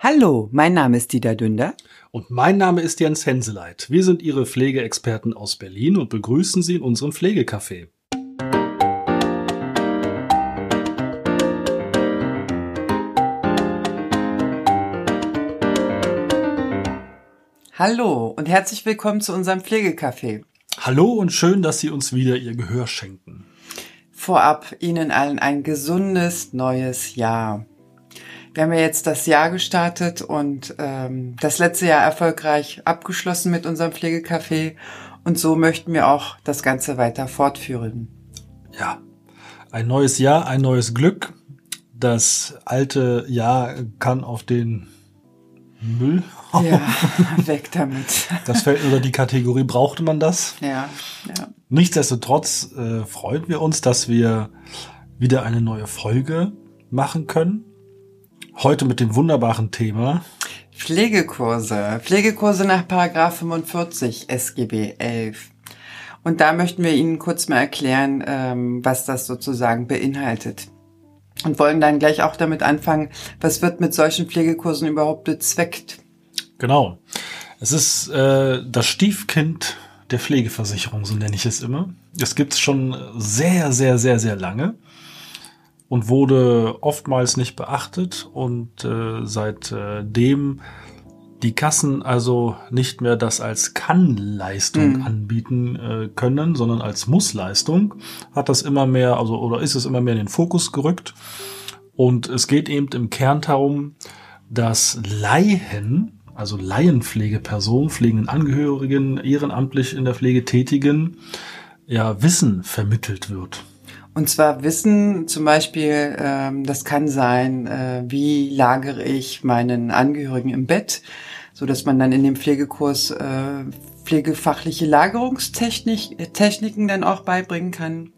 Hallo, mein Name ist Dieter Dünder. Und mein Name ist Jens Henseleit. Wir sind Ihre Pflegeexperten aus Berlin und begrüßen Sie in unserem Pflegecafé. Hallo und herzlich willkommen zu unserem Pflegecafé. Hallo und schön, dass Sie uns wieder Ihr Gehör schenken. Vorab Ihnen allen ein gesundes neues Jahr. Wir haben ja jetzt das Jahr gestartet und ähm, das letzte Jahr erfolgreich abgeschlossen mit unserem Pflegecafé und so möchten wir auch das Ganze weiter fortführen. Ja, ein neues Jahr, ein neues Glück. Das alte Jahr kann auf den Müll. Ja, weg damit. Das fällt unter die Kategorie, brauchte man das? Ja, ja. Nichtsdestotrotz äh, freuen wir uns, dass wir wieder eine neue Folge machen können. Heute mit dem wunderbaren Thema Pflegekurse. Pflegekurse nach Paragraph 45 SGB 11. Und da möchten wir Ihnen kurz mal erklären, ähm, was das sozusagen beinhaltet. Und wollen dann gleich auch damit anfangen, was wird mit solchen Pflegekursen überhaupt bezweckt? Genau. Es ist äh, das Stiefkind der Pflegeversicherung, so nenne ich es immer. Es gibt es schon sehr, sehr, sehr, sehr lange und wurde oftmals nicht beachtet und äh, seitdem die Kassen also nicht mehr das als Kann-Leistung mhm. anbieten äh, können, sondern als Muss-Leistung, hat das immer mehr, also oder ist es immer mehr in den Fokus gerückt. Und es geht eben im Kern darum, dass Laien, also Laienpflegepersonen, pflegenden Angehörigen, ehrenamtlich in der Pflege tätigen, ja, Wissen vermittelt wird. Und zwar Wissen, zum Beispiel, ähm, das kann sein, äh, wie lagere ich meinen Angehörigen im Bett, so dass man dann in dem Pflegekurs äh, pflegefachliche Lagerungstechniken dann auch beibringen kann.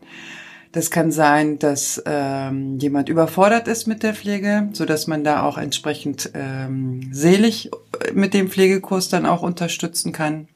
Das kann sein, dass ähm, jemand überfordert ist mit der Pflege, so dass man da auch entsprechend ähm, selig mit dem Pflegekurs dann auch unterstützen kann.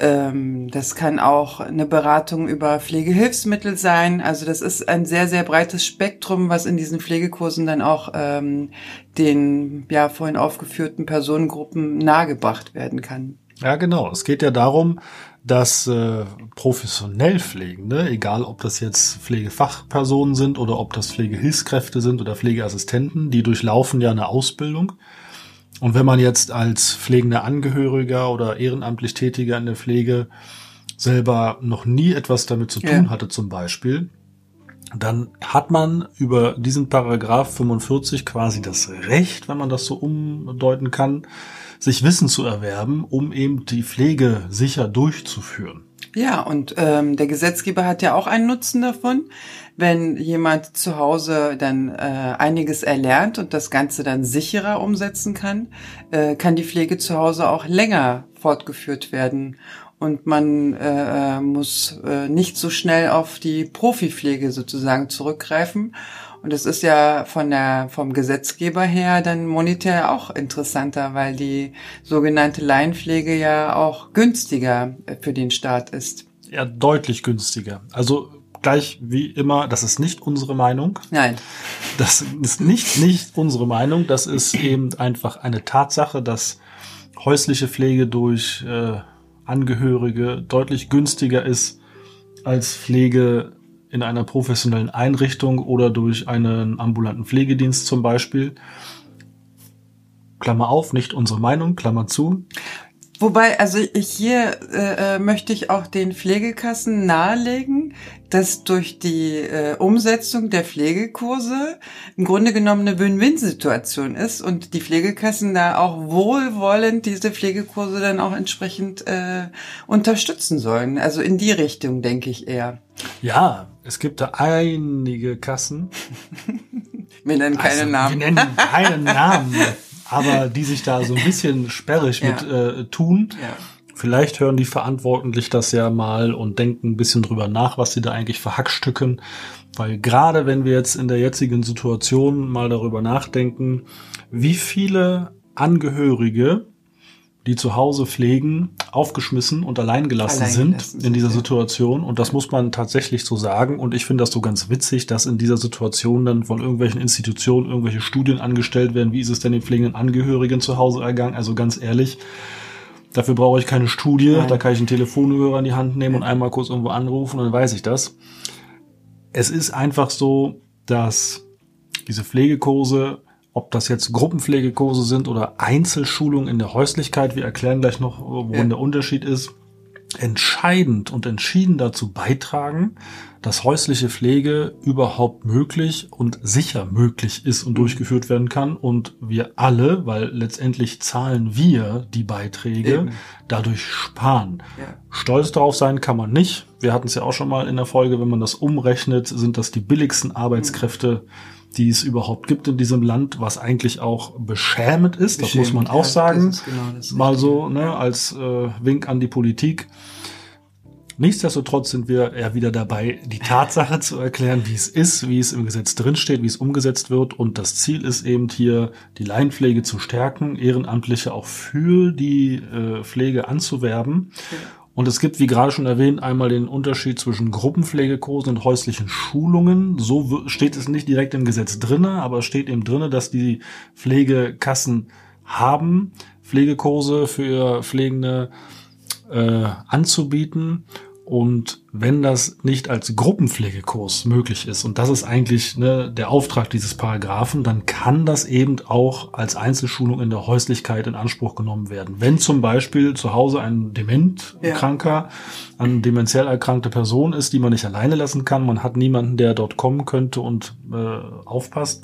Ähm, das kann auch eine Beratung über Pflegehilfsmittel sein. Also das ist ein sehr, sehr breites Spektrum, was in diesen Pflegekursen dann auch ähm, den ja vorhin aufgeführten Personengruppen nahegebracht werden kann. Ja, genau. Es geht ja darum, dass äh, professionell Pflegende, egal ob das jetzt Pflegefachpersonen sind oder ob das Pflegehilfskräfte sind oder Pflegeassistenten, die durchlaufen ja eine Ausbildung und wenn man jetzt als pflegender Angehöriger oder ehrenamtlich Tätiger in der Pflege selber noch nie etwas damit zu tun ja. hatte zum Beispiel, dann hat man über diesen Paragraph 45 quasi das Recht, wenn man das so umdeuten kann, sich Wissen zu erwerben, um eben die Pflege sicher durchzuführen. Ja, und ähm, der Gesetzgeber hat ja auch einen Nutzen davon, wenn jemand zu Hause dann äh, einiges erlernt und das Ganze dann sicherer umsetzen kann, äh, kann die Pflege zu Hause auch länger fortgeführt werden und man äh, äh muss äh, nicht so schnell auf die Profipflege sozusagen zurückgreifen. Und das ist ja von der, vom Gesetzgeber her dann monetär auch interessanter, weil die sogenannte Laienpflege ja auch günstiger für den Staat ist. Ja, deutlich günstiger. Also gleich wie immer, das ist nicht unsere Meinung. Nein. Das ist nicht, nicht unsere Meinung. Das ist eben einfach eine Tatsache, dass häusliche Pflege durch äh, Angehörige deutlich günstiger ist als Pflege in einer professionellen Einrichtung oder durch einen ambulanten Pflegedienst zum Beispiel. Klammer auf, nicht unsere Meinung, Klammer zu. Wobei, also hier äh, äh, möchte ich auch den Pflegekassen nahelegen, dass durch die äh, Umsetzung der Pflegekurse im Grunde genommen eine Win-Win-Situation ist und die Pflegekassen da auch wohlwollend diese Pflegekurse dann auch entsprechend äh, unterstützen sollen. Also in die Richtung denke ich eher. Ja, es gibt da einige Kassen. wir nennen keine also, Namen. Wir nennen keinen Namen. Aber die sich da so ein bisschen sperrig ja. mit äh, tun. Ja. Vielleicht hören die verantwortlich das ja mal und denken ein bisschen drüber nach, was sie da eigentlich verhackstücken. Weil gerade wenn wir jetzt in der jetzigen Situation mal darüber nachdenken, wie viele Angehörige die zu Hause pflegen, aufgeschmissen und alleingelassen Allein sind in dieser. Situation. Und das muss man tatsächlich so sagen. Und ich finde das so ganz witzig, dass in dieser Situation dann von irgendwelchen Institutionen irgendwelche Studien angestellt werden. Wie ist es denn den pflegenden Angehörigen zu Hause ergangen? Also ganz ehrlich, dafür brauche ich keine Studie. Nein. Da kann ich einen Telefonhörer in die Hand nehmen und einmal kurz irgendwo anrufen und dann weiß ich das. Es ist einfach so, dass diese Pflegekurse, ob das jetzt Gruppenpflegekurse sind oder Einzelschulungen in der Häuslichkeit, wir erklären gleich noch, worin Ja. der Unterschied ist, entscheidend und entschieden dazu beitragen, dass häusliche Pflege überhaupt möglich und sicher möglich ist und durchgeführt werden kann und wir alle, weil letztendlich zahlen wir die Beiträge, Eben. dadurch sparen. Ja. Stolz darauf sein kann man nicht. Wir hatten es ja auch schon mal in der Folge, wenn man das umrechnet, sind das die billigsten Arbeitskräfte, die es überhaupt gibt in diesem Land, was eigentlich auch beschämend ist, das muss man Beschämend, auch ja, sagen. genau mal so, ne, als äh, Wink an die Politik. Nichtsdestotrotz sind wir ja wieder dabei, die Tatsache zu erklären, wie es ist, wie es im Gesetz drinsteht, wie es umgesetzt wird. Und das Ziel ist eben hier, die Laienpflege zu stärken, Ehrenamtliche auch für die äh, Pflege anzuwerben. Und es gibt, wie gerade schon erwähnt, einmal den Unterschied zwischen Gruppenpflegekursen und häuslichen Schulungen. So steht es nicht direkt im Gesetz drinne, aber es steht eben drinne, dass die Pflegekassen haben, Pflegekurse für Pflegende äh, anzubieten. Und wenn das nicht als Gruppenpflegekurs möglich ist, und das ist eigentlich ne, der Auftrag dieses Paragraphen, dann kann das eben auch als Einzelschulung in der Häuslichkeit in Anspruch genommen werden. Wenn zum Beispiel zu Hause ein Dementkranker, eine dementiell erkrankte Person ist, die man nicht alleine lassen kann, man hat niemanden, der dort kommen könnte und äh, aufpasst,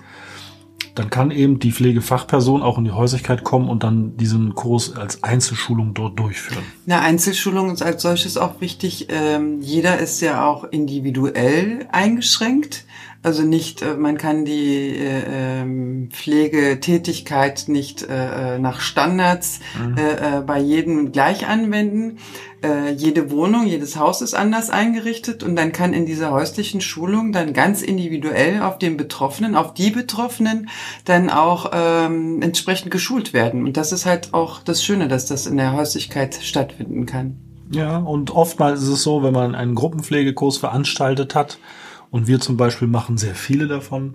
dann kann eben die Pflegefachperson auch in die Häuslichkeit kommen und dann diesen Kurs als Einzelschulung dort durchführen. Eine Einzelschulung ist als solches auch wichtig. Ähm, jeder ist ja auch individuell eingeschränkt. Also nicht, äh, man kann die äh, ähm, Pflegetätigkeit nicht äh, äh, nach Standards äh, äh, bei jedem gleich anwenden. Äh, jede Wohnung, jedes Haus ist anders eingerichtet und dann kann in dieser häuslichen Schulung dann ganz individuell auf den Betroffenen, auf die Betroffenen dann auch ähm, entsprechend geschult werden. Und das ist halt auch das Schöne, dass das in der Häuslichkeit stattfinden kann. Ja, und oftmals ist es so, wenn man einen Gruppenpflegekurs veranstaltet hat und wir zum Beispiel machen sehr viele davon,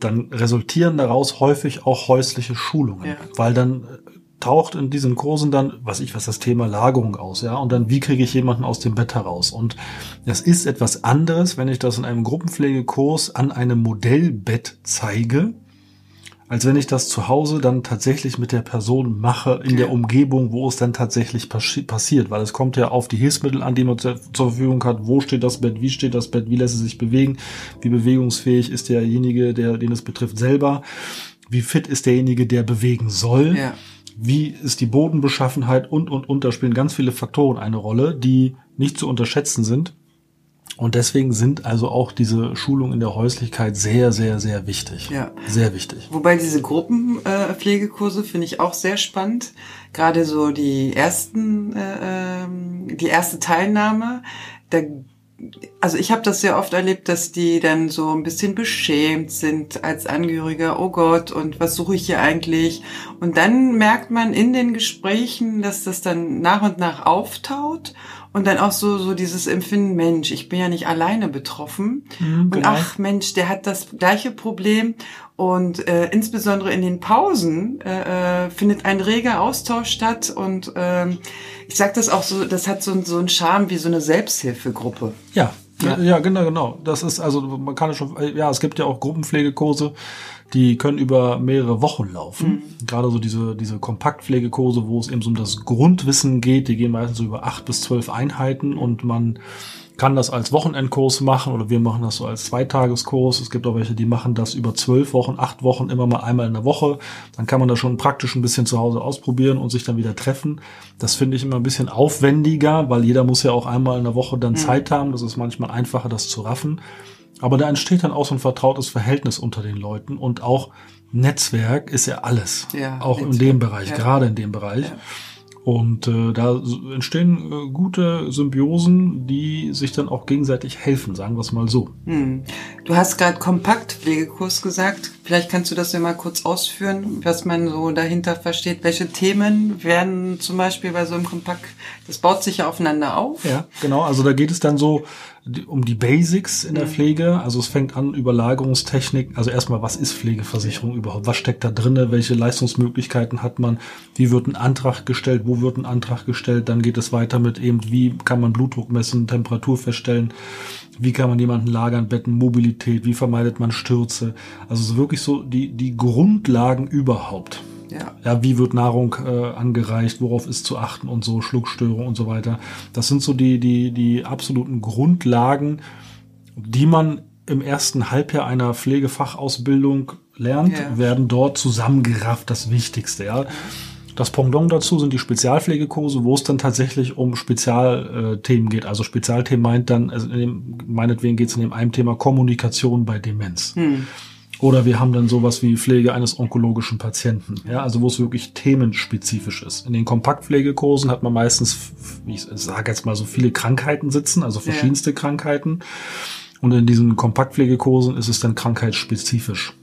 dann resultieren daraus häufig auch häusliche Schulungen, Ja. weil dann äh, taucht in diesen Kursen dann, was ich was das Thema Lagerung aus, ja, und dann wie kriege ich jemanden aus dem Bett heraus? Und das ist etwas anderes, wenn ich das in einem Gruppenpflegekurs an einem Modellbett zeige, als wenn ich das zu Hause dann tatsächlich mit der Person mache in der. Umgebung, wo es dann tatsächlich passi passiert, weil es kommt ja auf die Hilfsmittel an, die man zur zur Verfügung hat. Wo steht das Bett? Wie steht das Bett? Wie lässt es sich bewegen? Wie bewegungsfähig ist derjenige, der, den es betrifft, selber? Wie fit ist derjenige, der bewegen soll? Ja. Wie ist die Bodenbeschaffenheit und, und, und. Da spielen ganz viele Faktoren eine Rolle, die nicht zu unterschätzen sind. Und deswegen sind also auch diese Schulungen in der Häuslichkeit sehr, sehr, sehr wichtig. Ja. Sehr wichtig. Wobei diese Gruppenpflegekurse äh, finde ich auch sehr spannend. Gerade so die ersten, äh, ähm, die erste Teilnahme. Da, also ich habe das sehr oft erlebt, dass die dann so ein bisschen beschämt sind als Angehöriger. Oh Gott, und was suche ich hier eigentlich? Und dann merkt man in den Gesprächen, dass das dann nach und nach auftaut. Und dann auch so, so dieses Empfinden, Mensch, ich bin ja nicht alleine betroffen. und genau. ach, Mensch, der hat das gleiche Problem. Und äh, insbesondere in den Pausen äh, äh, findet ein reger Austausch statt. Und ähm, ich sag das auch so, das hat so, so einen Charme wie so eine Selbsthilfegruppe. Ja, ja, Ja. genau, genau. Das ist also, man kann ja schon, ja, es gibt ja auch Gruppenpflegekurse, die können über mehrere Wochen laufen. Gerade so diese, diese Kompaktpflegekurse, wo es eben so um das Grundwissen geht, die gehen meistens so über acht bis zwölf Einheiten und man kann das als Wochenendkurs machen oder wir machen das so als Zweitageskurs. Es gibt auch welche, die machen das über zwölf Wochen, acht Wochen, immer mal einmal in der Woche. Dann kann man das schon praktisch ein bisschen zu Hause ausprobieren und sich dann wieder treffen. Das finde ich immer ein bisschen aufwendiger, weil jeder muss ja auch einmal in der Woche dann Zeit haben. Das ist manchmal einfacher, das zu raffen. Aber da entsteht dann auch so ein vertrautes Verhältnis unter den Leuten und auch Netzwerk ist ja alles. Ja, auch in Netzwerk, dem Bereich, ja. gerade in dem Bereich. Ja. Und äh, da entstehen äh, gute Symbiosen, die sich dann auch gegenseitig helfen, sagen wir es mal so. Hm. Du hast gerade Kompaktpflegekurs gesagt. Vielleicht kannst du das ja mal kurz ausführen, was man so dahinter versteht. Welche Themen werden zum Beispiel bei so einem Kompakt, das baut sich ja aufeinander auf. Ja, genau. Also da geht es dann so um die Basics in der mhm. Pflege. Also es fängt an Überlagerungstechnik. Also erstmal, was ist Pflegeversicherung überhaupt? Was steckt da drinne? Welche Leistungsmöglichkeiten hat man? Wie wird ein Antrag gestellt? Wo wird ein Antrag gestellt? Dann geht es weiter mit eben, wie kann man Blutdruck messen, Temperatur feststellen? Wie kann man jemanden lagern, Betten, Mobilität? Wie vermeidet man Stürze? Also so wirklich so die, die Grundlagen überhaupt. Ja. ja, wie wird Nahrung äh, angereicht, worauf ist zu achten und so, Schluckstörung und so weiter. Das sind so die, die, die absoluten Grundlagen, die man im ersten Halbjahr einer Pflegefachausbildung lernt, ja. werden dort zusammengerafft, das Wichtigste, ja. Das Pendant dazu sind die Spezialpflegekurse, wo es dann tatsächlich um Spezialthemen geht. Also Spezialthemen meint dann, also in dem, meinetwegen geht es in dem einen Thema Kommunikation bei Demenz. Hm. Oder wir haben dann sowas wie Pflege eines onkologischen Patienten, ja, also wo es wirklich themenspezifisch ist. In den Kompaktpflegekursen hat man meistens, ich sage jetzt mal, so viele Krankheiten sitzen, also verschiedenste ja. Krankheiten. Und in diesen Kompaktpflegekursen ist es dann krankheitsspezifisch.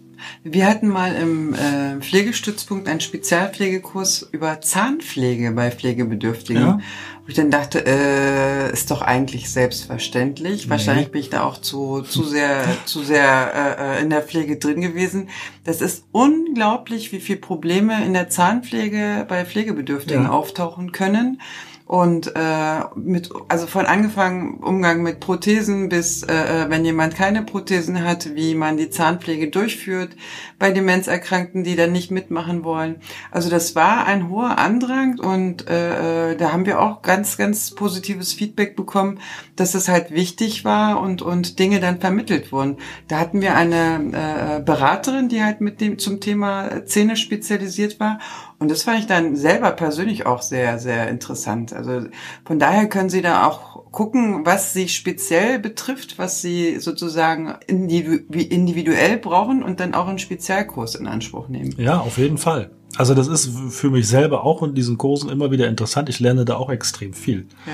Wir hatten mal im äh, Pflegestützpunkt einen Spezialpflegekurs über Zahnpflege bei Pflegebedürftigen. Ja. Wo ich dann dachte, äh, ist doch eigentlich selbstverständlich. Nee. Wahrscheinlich bin ich da auch zu, zu sehr, zu sehr äh, in der Pflege drin gewesen. Das ist unglaublich, wie viele Probleme in der Zahnpflege bei Pflegebedürftigen ja. auftauchen können und äh, mit also von angefangen Umgang mit Prothesen bis äh, äh, wenn jemand keine Prothesen hat, wie man die Zahnpflege durchführt bei Demenzerkrankten, die dann nicht mitmachen wollen. Also das war ein hoher Andrang und äh, äh, da haben wir auch ganz ganz positives Feedback bekommen, dass es halt wichtig war und und Dinge dann vermittelt wurden. Da hatten wir eine äh, Beraterin, die halt mit dem zum Thema Zähne spezialisiert war und das fand ich dann selber persönlich auch sehr, sehr interessant. Also von daher können Sie da auch gucken, was Sie speziell betrifft, was Sie sozusagen individuell brauchen und dann auch einen Spezialkurs in Anspruch nehmen. Ja, auf jeden Fall. Also das ist für mich selber auch in diesen Kursen immer wieder interessant. Ich lerne da auch extrem viel. Ja.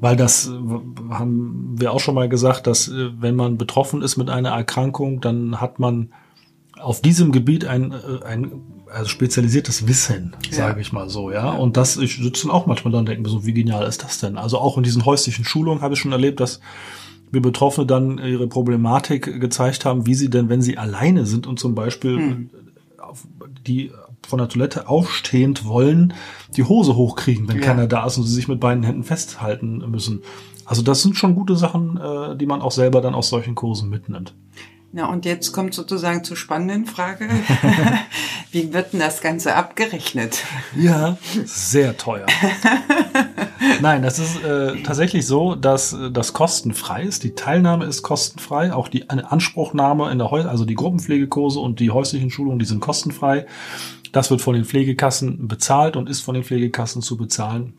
Weil das haben wir auch schon mal gesagt, dass äh, wenn man betroffen ist mit einer Erkrankung, dann hat man auf diesem Gebiet ein, äh, ein also spezialisiertes Wissen, sage ja. ich mal so, ja. Und das, ich sitze dann auch manchmal dann denken, so wie genial ist das denn? Also auch in diesen häuslichen Schulungen habe ich schon erlebt, dass wir Betroffene dann ihre Problematik gezeigt haben, wie sie denn, wenn sie alleine sind und zum Beispiel hm. die von der Toilette aufstehend wollen, die Hose hochkriegen, wenn ja. keiner da ist und sie sich mit beiden Händen festhalten müssen. Also das sind schon gute Sachen, äh, die man auch selber dann aus solchen Kursen mitnimmt. Na, und jetzt kommt sozusagen zur spannenden Frage. Wie wird denn das Ganze abgerechnet? Ja, sehr teuer. Nein, das ist äh, tatsächlich so, dass äh, das kostenfrei ist. Die Teilnahme ist kostenfrei. Auch die Anspruchnahme in der Häus also die Gruppenpflegekurse und die häuslichen Schulungen, die sind kostenfrei. Das wird von den Pflegekassen bezahlt und ist von den Pflegekassen zu bezahlen.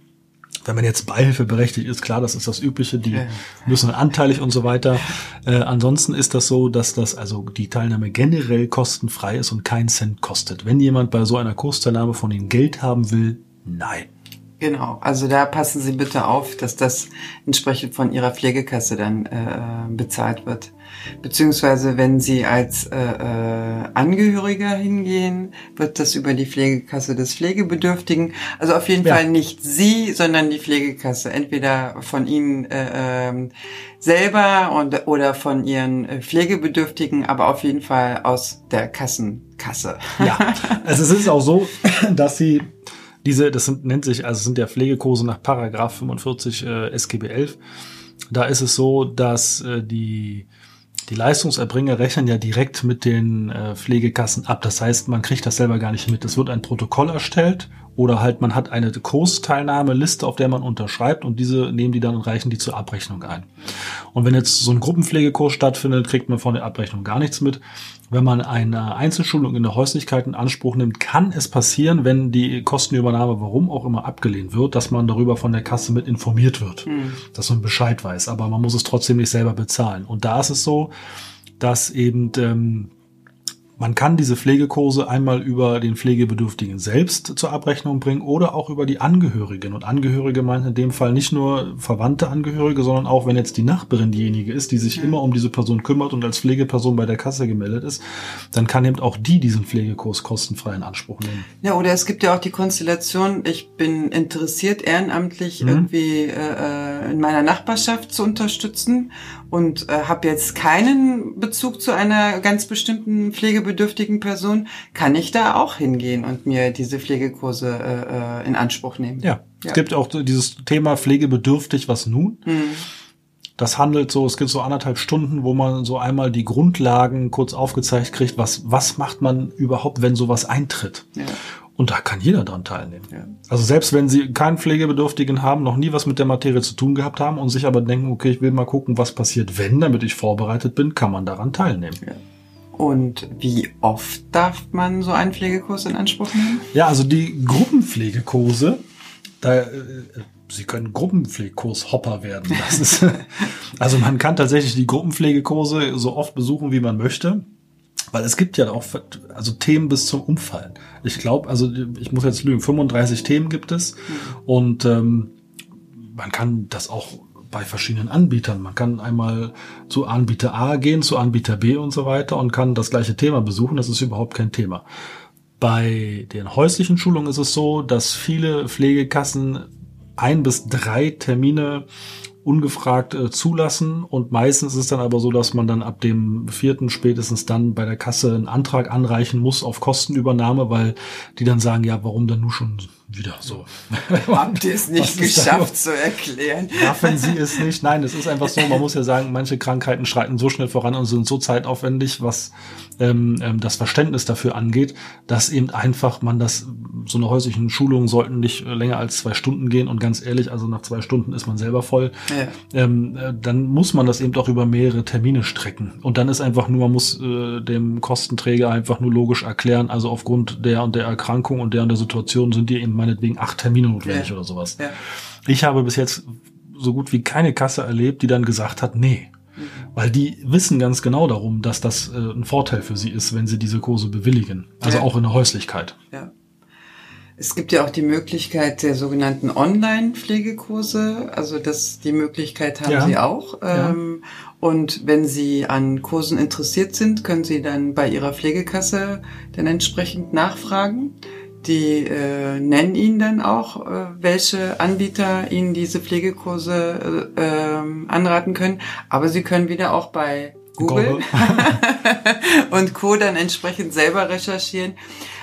Wenn man jetzt Beihilfe berechtigt ist, klar, das ist das Übliche, die müssen anteilig und so weiter. Äh, ansonsten ist das so, dass das also die Teilnahme generell kostenfrei ist und keinen Cent kostet. Wenn jemand bei so einer Kursteilnahme von Ihnen Geld haben will, nein. Genau, also da passen Sie bitte auf, dass das entsprechend von Ihrer Pflegekasse dann äh, bezahlt wird. Beziehungsweise wenn Sie als äh, äh, Angehöriger hingehen, wird das über die Pflegekasse des Pflegebedürftigen. Also auf jeden ja. Fall nicht Sie, sondern die Pflegekasse. Entweder von Ihnen äh, äh, selber und, oder von Ihren äh, Pflegebedürftigen, aber auf jeden Fall aus der Kassenkasse. Ja, also es ist auch so, dass Sie diese, das sind, nennt sich, also sind ja Pflegekurse nach Paragraph 45 äh, SGB 11. Da ist es so, dass äh, die die Leistungserbringer rechnen ja direkt mit den äh, Pflegekassen ab. Das heißt, man kriegt das selber gar nicht mit. Es wird ein Protokoll erstellt oder halt man hat eine Kursteilnahmeliste, auf der man unterschreibt und diese nehmen die dann und reichen die zur Abrechnung ein. Und wenn jetzt so ein Gruppenpflegekurs stattfindet, kriegt man von der Abrechnung gar nichts mit. Wenn man eine Einzelschulung in der Häuslichkeit in Anspruch nimmt, kann es passieren, wenn die Kostenübernahme, warum auch immer, abgelehnt wird, dass man darüber von der Kasse mit informiert wird, mhm. dass man Bescheid weiß. Aber man muss es trotzdem nicht selber bezahlen. Und da ist es so, dass eben ähm, Man kann diese Pflegekurse einmal über den Pflegebedürftigen selbst zur Abrechnung bringen oder auch über die Angehörigen. Und Angehörige meint in dem Fall nicht nur verwandte Angehörige, sondern auch, wenn jetzt die Nachbarin diejenige ist, die sich ja. immer um diese Person kümmert und als Pflegeperson bei der Kasse gemeldet ist, dann kann eben auch die diesen Pflegekurs kostenfrei in Anspruch nehmen. Ja, oder es gibt ja auch die Konstellation, ich bin interessiert, ehrenamtlich mhm. irgendwie äh, äh in meiner Nachbarschaft zu unterstützen und äh, habe jetzt keinen Bezug zu einer ganz bestimmten pflegebedürftigen Person, kann ich da auch hingehen und mir diese Pflegekurse äh, äh in Anspruch nehmen. Ja, ja. es gibt auch dieses Thema pflegebedürftig, was nun? Mhm. Das handelt so, es gibt so anderthalb Stunden, wo man so einmal die Grundlagen kurz aufgezeigt kriegt, was, was macht man überhaupt, wenn sowas eintritt. Ja. Und da kann jeder dran teilnehmen. Ja. Also selbst wenn Sie keinen Pflegebedürftigen haben, noch nie was mit der Materie zu tun gehabt haben und sich aber denken, okay, ich will mal gucken, was passiert, wenn, damit ich vorbereitet bin, kann man daran teilnehmen. Ja. Und wie oft darf man so einen Pflegekurs in Anspruch nehmen? Ja, also die Gruppenpflegekurse, da, äh, Sie können Gruppenpflegekurs-Hopper werden. Das ist, also man kann tatsächlich die Gruppenpflegekurse so oft besuchen, wie man möchte. Weil es gibt ja auch also Themen bis zum Umfallen. Ich glaube, also ich muss jetzt lügen, 35 Themen gibt es mhm. und ähm, man kann das auch bei verschiedenen Anbietern. Man kann einmal zu Anbieter A gehen, zu Anbieter B und so weiter und kann das gleiche Thema besuchen. Das ist überhaupt kein Thema. Bei den häuslichen Schulungen ist es so, dass viele Pflegekassen ein bis drei Termine ungefragt äh, zulassen. Und meistens ist es dann aber so, dass man dann ab dem vierten spätestens dann bei der Kasse einen Antrag anreichen muss auf Kostenübernahme, weil die dann sagen, ja, warum dann nur schon wieder so. Habt ihr es nicht geschafft zu erklären? Raffen Sie es nicht. Nein, es ist einfach so, man muss ja sagen, manche Krankheiten schreiten so schnell voran und sind so zeitaufwendig, was ähm, ähm, das Verständnis dafür angeht, dass eben einfach man das, so eine häuslichen Schulungen sollten nicht länger als zwei Stunden gehen und ganz ehrlich, also nach zwei Stunden ist man selber voll. Ja. Ähm, äh, dann muss man das eben auch über mehrere Termine strecken. Und dann ist einfach nur, man muss äh, dem Kostenträger einfach nur logisch erklären, also aufgrund der und der Erkrankung und der und der Situation sind die eben meinetwegen acht Termine notwendig ja. oder sowas. Ja. Ich habe bis jetzt so gut wie keine Kasse erlebt, die dann gesagt hat, nee. Mhm. Weil die wissen ganz genau darum, dass das äh, ein Vorteil für sie ist, wenn sie diese Kurse bewilligen. Also ja. auch in der Häuslichkeit. Ja. Es gibt ja auch die Möglichkeit der sogenannten Online-Pflegekurse. Also das, die Möglichkeit haben ja. Sie auch. Ähm, ja. Und wenn Sie an Kursen interessiert sind, können Sie dann bei Ihrer Pflegekasse dann entsprechend nachfragen. Die äh, nennen Ihnen dann auch, äh, welche Anbieter Ihnen diese Pflegekurse äh, äh, anraten können. Aber Sie können wieder auch bei Google, und Co. dann entsprechend selber recherchieren.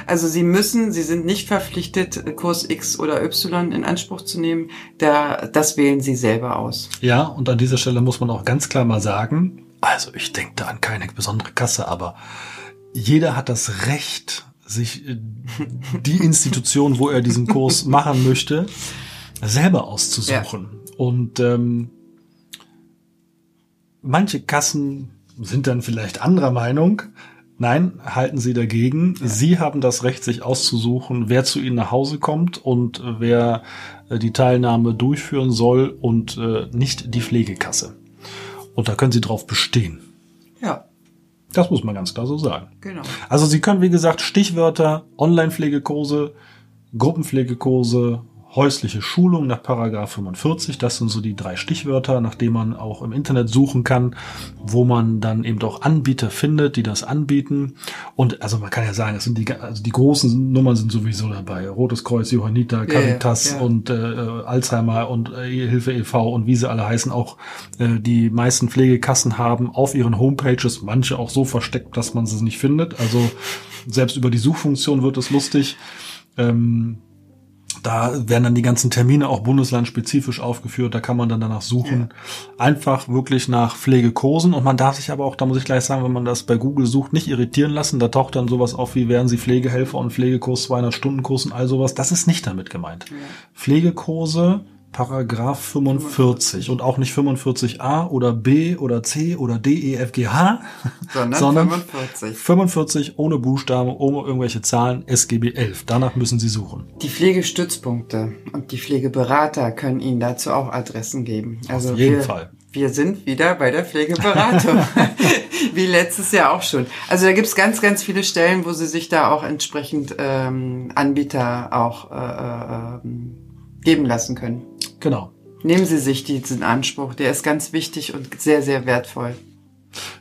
Also Sie müssen, Sie sind nicht verpflichtet, Kurs X oder Y in Anspruch zu nehmen. Da, das wählen Sie selber aus. Ja, und an dieser Stelle muss man auch ganz klar mal sagen, also ich denke da an keine besondere Kasse, aber jeder hat das Recht, sich äh, die Institution, wo er diesen Kurs machen möchte, selber auszusuchen. Ja. Und ähm, manche Kassen sind dann vielleicht anderer Meinung. Nein, halten Sie dagegen. Ja. Sie haben das Recht, sich auszusuchen, wer zu Ihnen nach Hause kommt und wer äh, die Teilnahme durchführen soll und äh, nicht die Pflegekasse. Und da können Sie drauf bestehen. Ja. Das muss man ganz klar so sagen. Genau. Also Sie können, wie gesagt, Stichwörter, Online-Pflegekurse, Gruppenpflegekurse, häusliche Schulung nach Paragraph 45. Das sind so die drei Stichwörter, nach denen man auch im Internet suchen kann, wo man dann eben auch Anbieter findet, die das anbieten. Und also man kann ja sagen, es sind die, also die großen Nummern sind sowieso dabei. Rotes Kreuz, Johanniter, Caritas yeah, yeah. und äh, Alzheimer und äh, Hilfe e.V. und wie sie alle heißen. Auch äh, die meisten Pflegekassen haben auf ihren Homepages manche auch so versteckt, dass man sie nicht findet. Also selbst über die Suchfunktion wird es lustig. Ähm, da werden dann die ganzen Termine auch bundeslandspezifisch aufgeführt. Da kann man dann danach suchen. Ja. Einfach wirklich nach Pflegekursen. Und man darf sich aber auch, da muss ich gleich sagen, wenn man das bei Google sucht, nicht irritieren lassen. Da taucht dann sowas auf, wie werden Sie Pflegehelfer und Pflegekurs 200 Stunden Kurs und all sowas. Das ist nicht damit gemeint. Ja. Pflegekurse Paragraph 45 und auch nicht 45a oder b oder c oder d, e, f, g, h, sondern, sondern 45. 45 ohne Buchstaben, ohne irgendwelche Zahlen, SGB 11. Danach müssen Sie suchen. Die Pflegestützpunkte und die Pflegeberater können Ihnen dazu auch Adressen geben. Also Auf jeden wir, Fall. Wir sind wieder bei der Pflegeberatung. Wie letztes Jahr auch schon. Also da gibt's ganz, ganz viele Stellen, wo sie sich da auch entsprechend ähm, Anbieter auch äh, äh, geben lassen können. Genau. Nehmen Sie sich diesen Anspruch, der ist ganz wichtig und sehr, sehr wertvoll.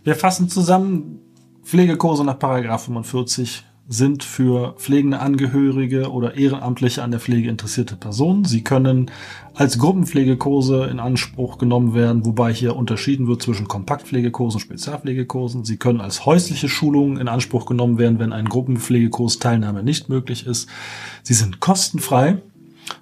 Wir fassen zusammen, Pflegekurse nach Paragraph 45 sind für pflegende Angehörige oder ehrenamtliche an der Pflege interessierte Personen. Sie können als Gruppenpflegekurse in Anspruch genommen werden, wobei hier unterschieden wird zwischen Kompaktpflegekursen und Spezialpflegekursen. Sie können als häusliche Schulungen in Anspruch genommen werden, wenn ein Gruppenpflegekurs Teilnahme nicht möglich ist. Sie sind kostenfrei.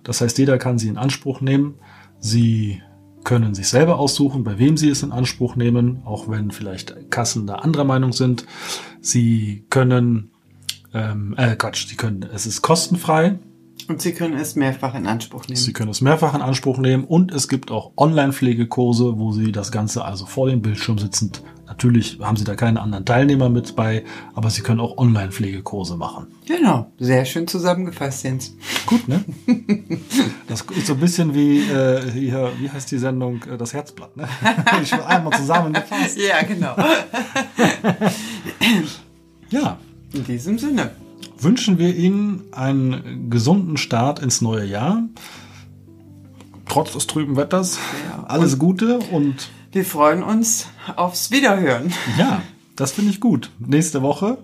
Das heißt, jeder kann sie in Anspruch nehmen. Sie können sich selber aussuchen, bei wem sie es in Anspruch nehmen, auch wenn vielleicht Kassen da anderer Meinung sind. Sie können ähm, äh, Quatsch, Sie können, es ist kostenfrei. Und Sie können es mehrfach in Anspruch nehmen. Sie können es mehrfach in Anspruch nehmen und es gibt auch Online-Pflegekurse, wo Sie das Ganze also vor dem Bildschirm sitzend, natürlich haben Sie da keine anderen Teilnehmer mit bei, aber Sie können auch Online-Pflegekurse machen. Genau, sehr schön zusammengefasst, Jens. Gut, ne? Das ist so ein bisschen wie, äh, hier, wie heißt die Sendung, äh, das Herzblatt, ne? Ich will einmal zusammengefasst. Ja, genau. Ja, In diesem Sinne. wünschen wir Ihnen einen gesunden Start ins neue Jahr. Trotz des trüben Wetters. Ja. Alles Gute und Wir freuen uns aufs Wiederhören. ja, das finde ich gut. Nächste Woche.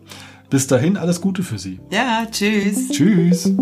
Bis dahin alles Gute für Sie. Ja, tschüss. Tschüss.